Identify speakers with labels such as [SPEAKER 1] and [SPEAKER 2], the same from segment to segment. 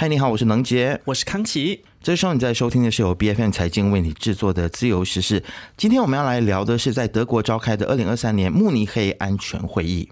[SPEAKER 1] 嗨，你好，我是能杰，
[SPEAKER 2] 我是康琪。
[SPEAKER 1] 这时候你在收听的是由 B F N 财经为你制作的自由时事。今天我们要来聊的是在德国召开的二零二三年慕尼黑安全会议。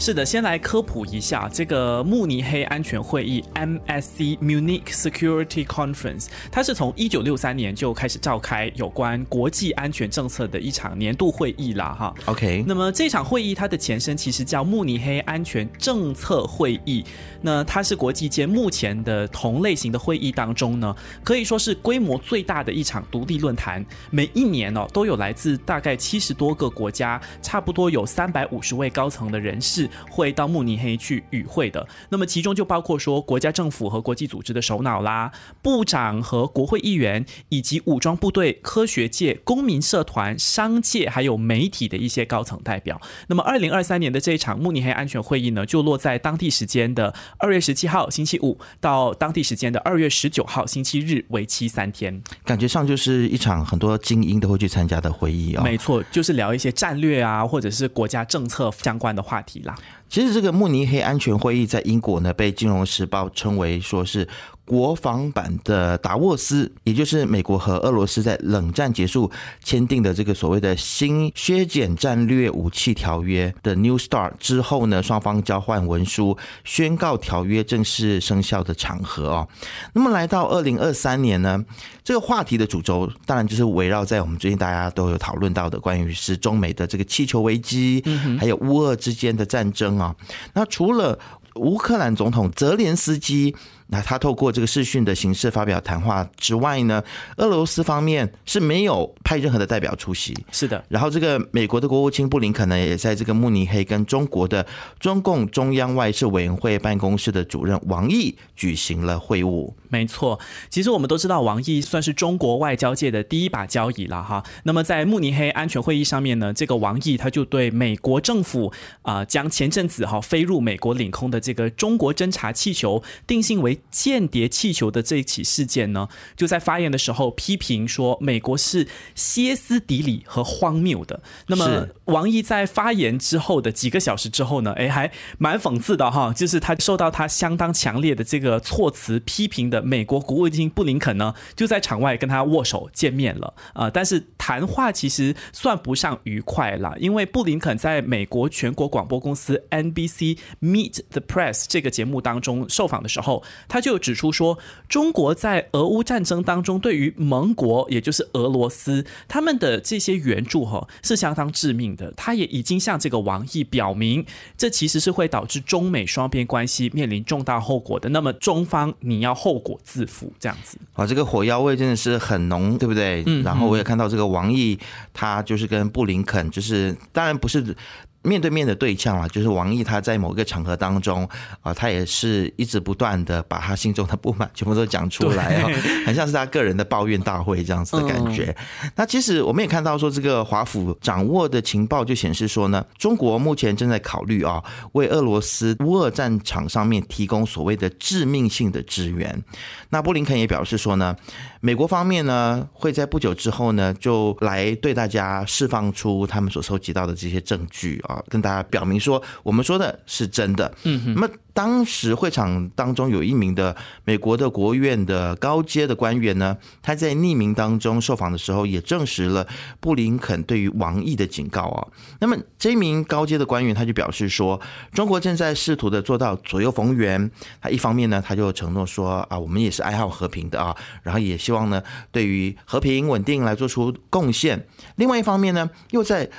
[SPEAKER 2] 是的，先来科普一下这个慕尼黑安全会议 （MSC Munich Security Conference），它是从一九六三年就开始召开有关国际安全政策的一场年度会议啦。哈
[SPEAKER 1] ，OK。
[SPEAKER 2] 那么这场会议它的前身其实叫慕尼黑安全政策会议，那它是国际间目前的同类型的会议当中呢，可以说是规模最大的一场独立论坛。每一年哦，都有来自大概七十多个国家，差不多有三百五十位高层的人士。会到慕尼黑去与会的，那么其中就包括说国家政府和国际组织的首脑啦，部长和国会议员，以及武装部队、科学界、公民社团、商界还有媒体的一些高层代表。那么，二零二三年的这一场慕尼黑安全会议呢，就落在当地时间的二月十七号星期五到当地时间的二月十九号星期日，为期三天。
[SPEAKER 1] 感觉上就是一场很多精英都会去参加的会议啊。
[SPEAKER 2] 没错，就是聊一些战略啊，或者是国家政策相关的话题啦。
[SPEAKER 1] 其实这个慕尼黑安全会议在英国呢，被《金融时报》称为说是。国防版的达沃斯，也就是美国和俄罗斯在冷战结束签订的这个所谓的新削减战略武器条约的 New Start 之后呢，双方交换文书，宣告条约正式生效的场合哦。那么来到二零二三年呢，这个话题的主轴当然就是围绕在我们最近大家都有讨论到的关于是中美的这个气球危机，还有乌俄之间的战争啊。那除了乌克兰总统泽连斯基。那他透过这个视讯的形式发表谈话之外呢，俄罗斯方面是没有派任何的代表出席。
[SPEAKER 2] 是的，
[SPEAKER 1] 然后这个美国的国务卿布林肯呢，也在这个慕尼黑跟中国的中共中央外事委员会办公室的主任王毅举行了会晤。
[SPEAKER 2] 没错，其实我们都知道王毅算是中国外交界的第一把交椅了哈。那么在慕尼黑安全会议上面呢，这个王毅他就对美国政府啊将前阵子哈飞入美国领空的这个中国侦察气球定性为。间谍气球的这一起事件呢，就在发言的时候批评说，美国是歇斯底里和荒谬的。那么，王毅在发言之后的几个小时之后呢，哎，还蛮讽刺的哈，就是他受到他相当强烈的这个措辞批评的美国国务卿布林肯呢，就在场外跟他握手见面了啊。但是谈话其实算不上愉快了，因为布林肯在美国全国广播公司 NBC Meet the Press 这个节目当中受访的时候。他就指出说，中国在俄乌战争当中，对于盟国，也就是俄罗斯，他们的这些援助哈是相当致命的。他也已经向这个王毅表明，这其实是会导致中美双边关系面临重大后果的。那么中方你要后果自负，这样子。
[SPEAKER 1] 啊，这个火药味真的是很浓，对不对？嗯。然后我也看到这个王毅，他就是跟布林肯，就是当然不是。面对面的对象啊，就是王毅，他在某个场合当中啊，他也是一直不断的把他心中的不满全部都讲出来啊，很像是他个人的抱怨大会这样子的感觉。那其实我们也看到说，这个华府掌握的情报就显示说呢，中国目前正在考虑啊，为俄罗斯乌俄战场上面提供所谓的致命性的支援。那布林肯也表示说呢。美国方面呢，会在不久之后呢，就来对大家释放出他们所收集到的这些证据啊，跟大家表明说，我们说的是真的。嗯，那么。当时会场当中有一名的美国的国务院的高阶的官员呢，他在匿名当中受访的时候，也证实了布林肯对于王毅的警告啊。那么这名高阶的官员他就表示说，中国正在试图的做到左右逢源。他一方面呢，他就承诺说啊，我们也是爱好和平的啊，然后也希望呢，对于和平稳定来做出贡献。另外一方面呢，又在。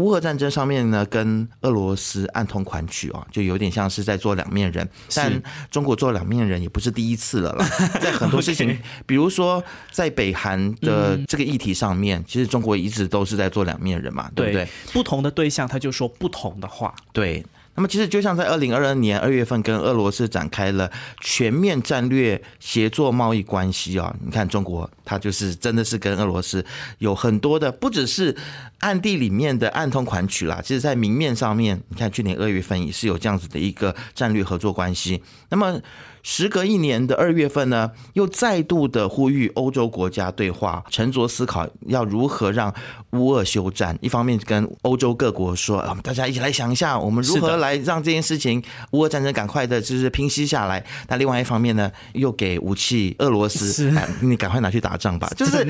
[SPEAKER 1] 乌俄战争上面呢，跟俄罗斯暗通款曲啊，就有点像是在做两面人。但中国做两面人也不是第一次了啦，在很多事情，比如说在北韩的这个议题上面，其实中国一直都是在做两面人嘛，对不对？
[SPEAKER 2] 不同的对象他就说不同的话，
[SPEAKER 1] 对。那么其实就像在二零二二年二月份跟俄罗斯展开了全面战略协作贸易关系啊，你看中国它就是真的是跟俄罗斯有很多的，不只是暗地里面的暗通款曲啦，其实在明面上面，你看去年二月份也是有这样子的一个战略合作关系。那么时隔一年的二月份呢，又再度的呼吁欧洲国家对话，沉着思考要如何让乌俄休战。一方面跟欧洲各国说，啊，大家一起来想一下，我们如何来让这件事情乌俄战争赶快的就是平息下来。那另外一方面呢，又给武器俄罗斯，你赶快拿去打仗吧。就是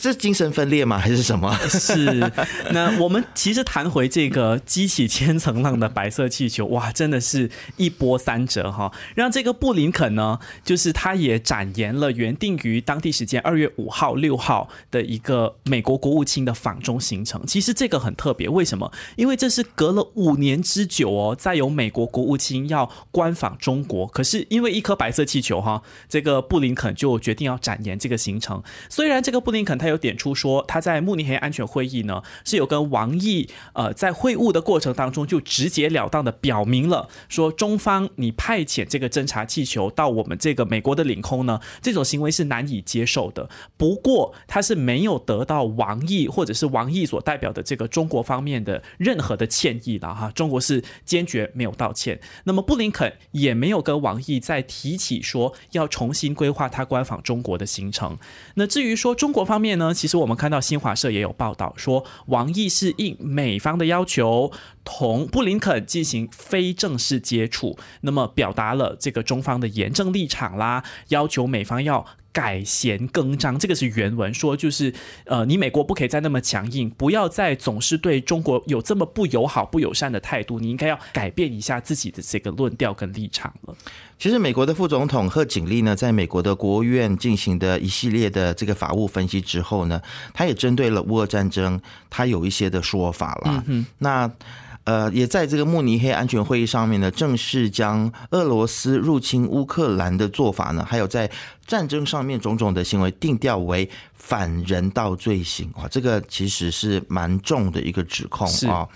[SPEAKER 1] 这精神分裂吗？还是什么？
[SPEAKER 2] 是。那我们其实谈回这个激起千层浪的白色气球，哇，真的是一波三折哈，让这个布林肯呢，就是他也展延了原定于当地时间二月五号、六号的一个美国国务卿的访中行程。其实这个很特别，为什么？因为这是隔了五年之久哦，再有美国国务卿要官访中国，可是因为一颗白色气球哈，这个布林肯就决定要展延这个行程。虽然这个布林肯他有点出说，他在慕尼黑安全会议呢是有跟王毅呃在会晤的过程当中就直截了当的表明了，说中方你派遣这个侦察气球到我们这个美国的领空呢，这种行为是难以接受的。不过他是没有得到王毅或者是王毅所代表的这个中国方面的任何的歉意了哈，中国是坚决没有道歉。那么布林肯也没有跟王毅再提起说要重新规划他官访中国的行程。那至于说中国方面呢，其实我们看到新华社也有报道说，王毅是应美方的要求。同布林肯进行非正式接触，那么表达了这个中方的严正立场啦，要求美方要改弦更张。这个是原文说，就是呃，你美国不可以再那么强硬，不要再总是对中国有这么不友好、不友善的态度，你应该要改变一下自己的这个论调跟立场了。
[SPEAKER 1] 其实，美国的副总统贺锦丽呢，在美国的国务院进行的一系列的这个法务分析之后呢，他也针对了乌俄战争，他有一些的说法了。那呃，也在这个慕尼黑安全会议上面呢，正式将俄罗斯入侵乌克兰的做法呢，还有在战争上面种种的行为定调为。反人道罪行啊，这个其实是蛮重的一个指控啊。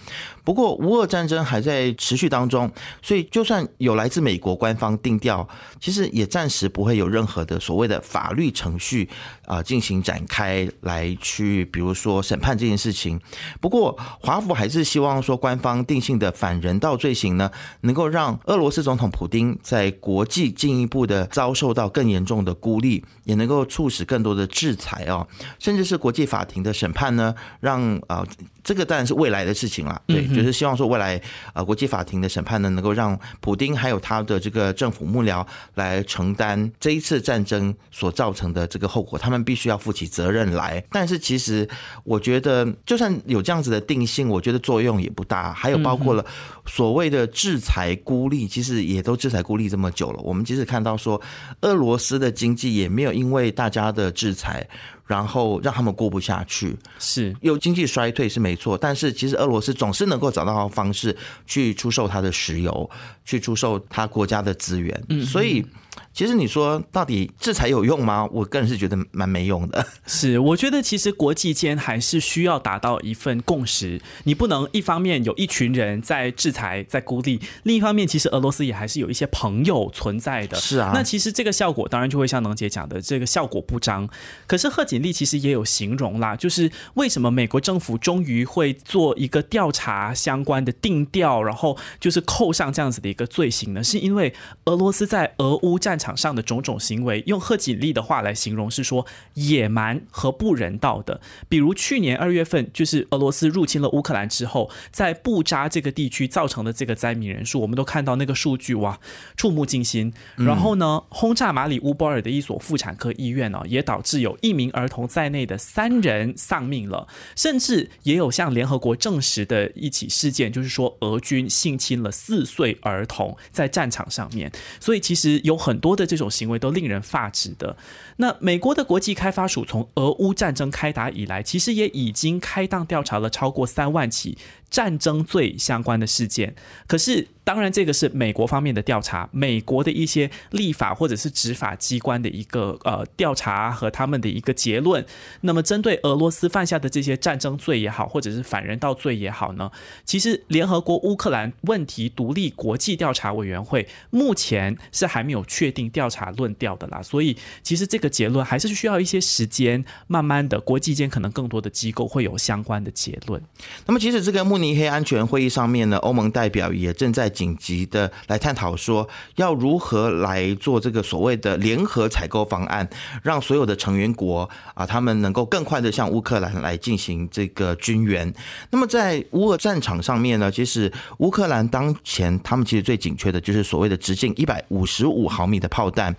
[SPEAKER 1] 不过乌俄战争还在持续当中，所以就算有来自美国官方定调，其实也暂时不会有任何的所谓的法律程序啊进行展开来去，比如说审判这件事情。不过华府还是希望说，官方定性的反人道罪行呢，能够让俄罗斯总统普京在国际进一步的遭受到更严重的孤立，也能够促使更多的制裁啊。甚至是国际法庭的审判呢，让啊，这个当然是未来的事情了。对，就是希望说未来啊，国际法庭的审判呢，能够让普丁还有他的这个政府幕僚来承担这一次战争所造成的这个后果，他们必须要负起责任来。但是其实我觉得，就算有这样子的定性，我觉得作用也不大。还有包括了所谓的制裁孤立，其实也都制裁孤立这么久了。我们即使看到说，俄罗斯的经济也没有因为大家的制裁。然后让他们过不下去，
[SPEAKER 2] 是
[SPEAKER 1] 有经济衰退是没错，但是其实俄罗斯总是能够找到方式去出售它的石油，去出售它国家的资源，所以。其实你说到底制裁有用吗？我个人是觉得蛮没用的。
[SPEAKER 2] 是，我觉得其实国际间还是需要达到一份共识。你不能一方面有一群人在制裁、在孤立，另一方面其实俄罗斯也还是有一些朋友存在的。
[SPEAKER 1] 是啊，
[SPEAKER 2] 那其实这个效果当然就会像能姐讲的，这个效果不彰。可是贺锦丽其实也有形容啦，就是为什么美国政府终于会做一个调查相关的定调，然后就是扣上这样子的一个罪行呢？是因为俄罗斯在俄乌战战。场上的种种行为，用贺锦丽的话来形容是说野蛮和不人道的。比如去年二月份，就是俄罗斯入侵了乌克兰之后，在布扎这个地区造成的这个灾民人数，我们都看到那个数据哇，触目惊心。然后呢，轰炸马里乌波尔的一所妇产科医院呢，也导致有一名儿童在内的三人丧命了。甚至也有向联合国证实的一起事件，就是说俄军性侵了四岁儿童在战场上面。所以其实有很很多。的这种行为都令人发指的。那美国的国际开发署从俄乌战争开打以来，其实也已经开档调查了超过三万起战争罪相关的事件。可是。当然，这个是美国方面的调查，美国的一些立法或者是执法机关的一个呃调查和他们的一个结论。那么，针对俄罗斯犯下的这些战争罪也好，或者是反人道罪也好呢，其实联合国乌克兰问题独立国际调查委员会目前是还没有确定调查论调的啦。所以，其实这个结论还是需要一些时间，慢慢的，国际间可能更多的机构会有相关的结论。
[SPEAKER 1] 那么，其实这个慕尼黑安全会议上面呢，欧盟代表也正在。紧急的来探讨说，要如何来做这个所谓的联合采购方案，让所有的成员国啊，他们能够更快的向乌克兰来进行这个军援。那么在乌俄战场上面呢，其实乌克兰当前他们其实最紧缺的就是所谓的直径一百五十五毫米的炮弹，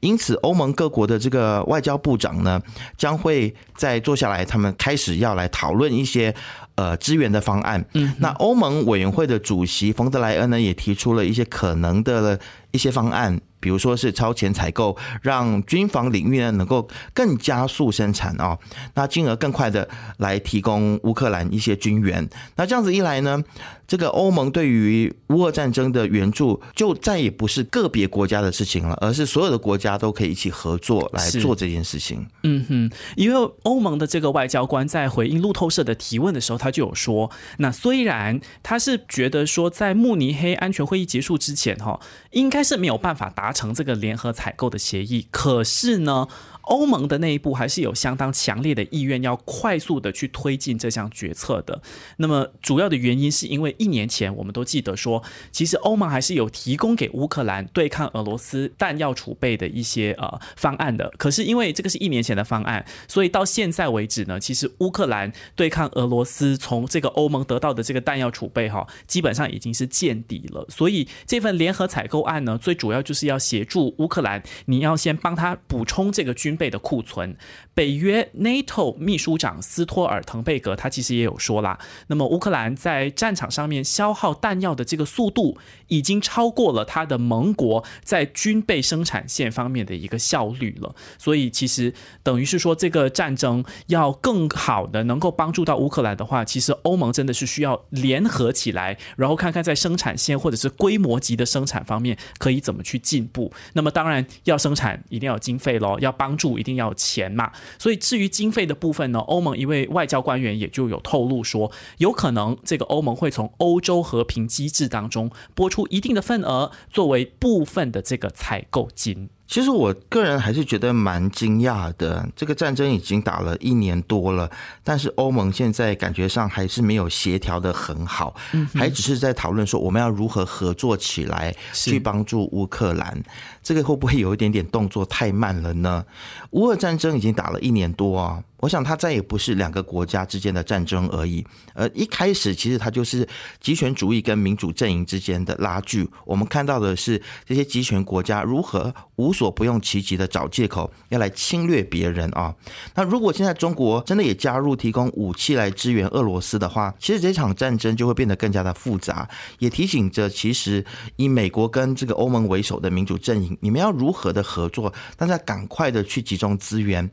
[SPEAKER 1] 因此欧盟各国的这个外交部长呢，将会在坐下来，他们开始要来讨论一些。呃，支援的方案。嗯，那欧盟委员会的主席冯德莱恩呢，也提出了一些可能的一些方案。比如说是超前采购，让军防领域呢能够更加速生产啊，那进而更快的来提供乌克兰一些军援。那这样子一来呢，这个欧盟对于乌俄战争的援助就再也不是个别国家的事情了，而是所有的国家都可以一起合作来做这件事情。
[SPEAKER 2] 嗯哼，因为欧盟的这个外交官在回应路透社的提问的时候，他就有说，那虽然他是觉得说在慕尼黑安全会议结束之前哈，应该是没有办法达。成这个联合采购的协议，可是呢？欧盟的内部还是有相当强烈的意愿，要快速的去推进这项决策的。那么主要的原因是因为一年前我们都记得说，其实欧盟还是有提供给乌克兰对抗俄罗斯弹药储备的一些呃方案的。可是因为这个是一年前的方案，所以到现在为止呢，其实乌克兰对抗俄罗斯从这个欧盟得到的这个弹药储备哈，基本上已经是见底了。所以这份联合采购案呢，最主要就是要协助乌克兰，你要先帮他补充这个军。备的库存，北约 NATO 秘书长斯托尔滕贝格他其实也有说啦，那么乌克兰在战场上面消耗弹药的这个速度，已经超过了他的盟国在军备生产线方面的一个效率了。所以其实等于是说，这个战争要更好的能够帮助到乌克兰的话，其实欧盟真的是需要联合起来，然后看看在生产线或者是规模级的生产方面可以怎么去进步。那么当然要生产一定要经费喽，要帮助。一定要钱嘛，所以至于经费的部分呢，欧盟一位外交官员也就有透露说，有可能这个欧盟会从欧洲和平机制当中拨出一定的份额，作为部分的这个采购金。
[SPEAKER 1] 其实我个人还是觉得蛮惊讶的，这个战争已经打了一年多了，但是欧盟现在感觉上还是没有协调的很好，还只是在讨论说我们要如何合作起来去帮助乌克兰，这个会不会有一点点动作太慢了呢？乌俄战争已经打了一年多啊。我想，它再也不是两个国家之间的战争而已。呃，一开始其实它就是集权主义跟民主阵营之间的拉锯。我们看到的是这些集权国家如何无所不用其极的找借口要来侵略别人啊。那如果现在中国真的也加入提供武器来支援俄罗斯的话，其实这场战争就会变得更加的复杂。也提醒着，其实以美国跟这个欧盟为首的民主阵营，你们要如何的合作？大家赶快的去集中资源。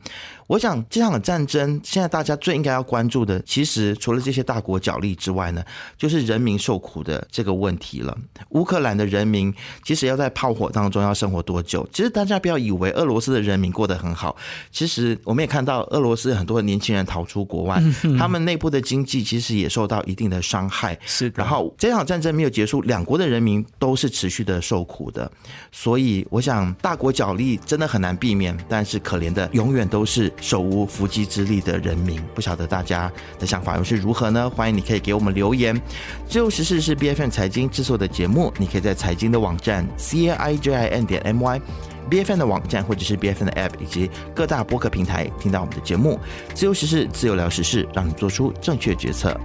[SPEAKER 1] 我想这场战争现在大家最应该要关注的，其实除了这些大国角力之外呢，就是人民受苦的这个问题了。乌克兰的人民其实要在炮火当中要生活多久？其实大家不要以为俄罗斯的人民过得很好，其实我们也看到俄罗斯很多年轻人逃出国外，他们内部的经济其实也受到一定的伤害。
[SPEAKER 2] 是，
[SPEAKER 1] 然后这场战争没有结束，两国的人民都是持续的受苦的。所以我想大国角力真的很难避免，但是可怜的永远都是。手无缚鸡之力的人民，不晓得大家的想法又是如何呢？欢迎你可以给我们留言。自由时事是 B F N 财经制作的节目，你可以在财经的网站 C A I J I N 点 M Y，B F N 的网站或者是 B F N 的 App 以及各大播客平台听到我们的节目。自由时事，自由聊时事，让你做出正确决策。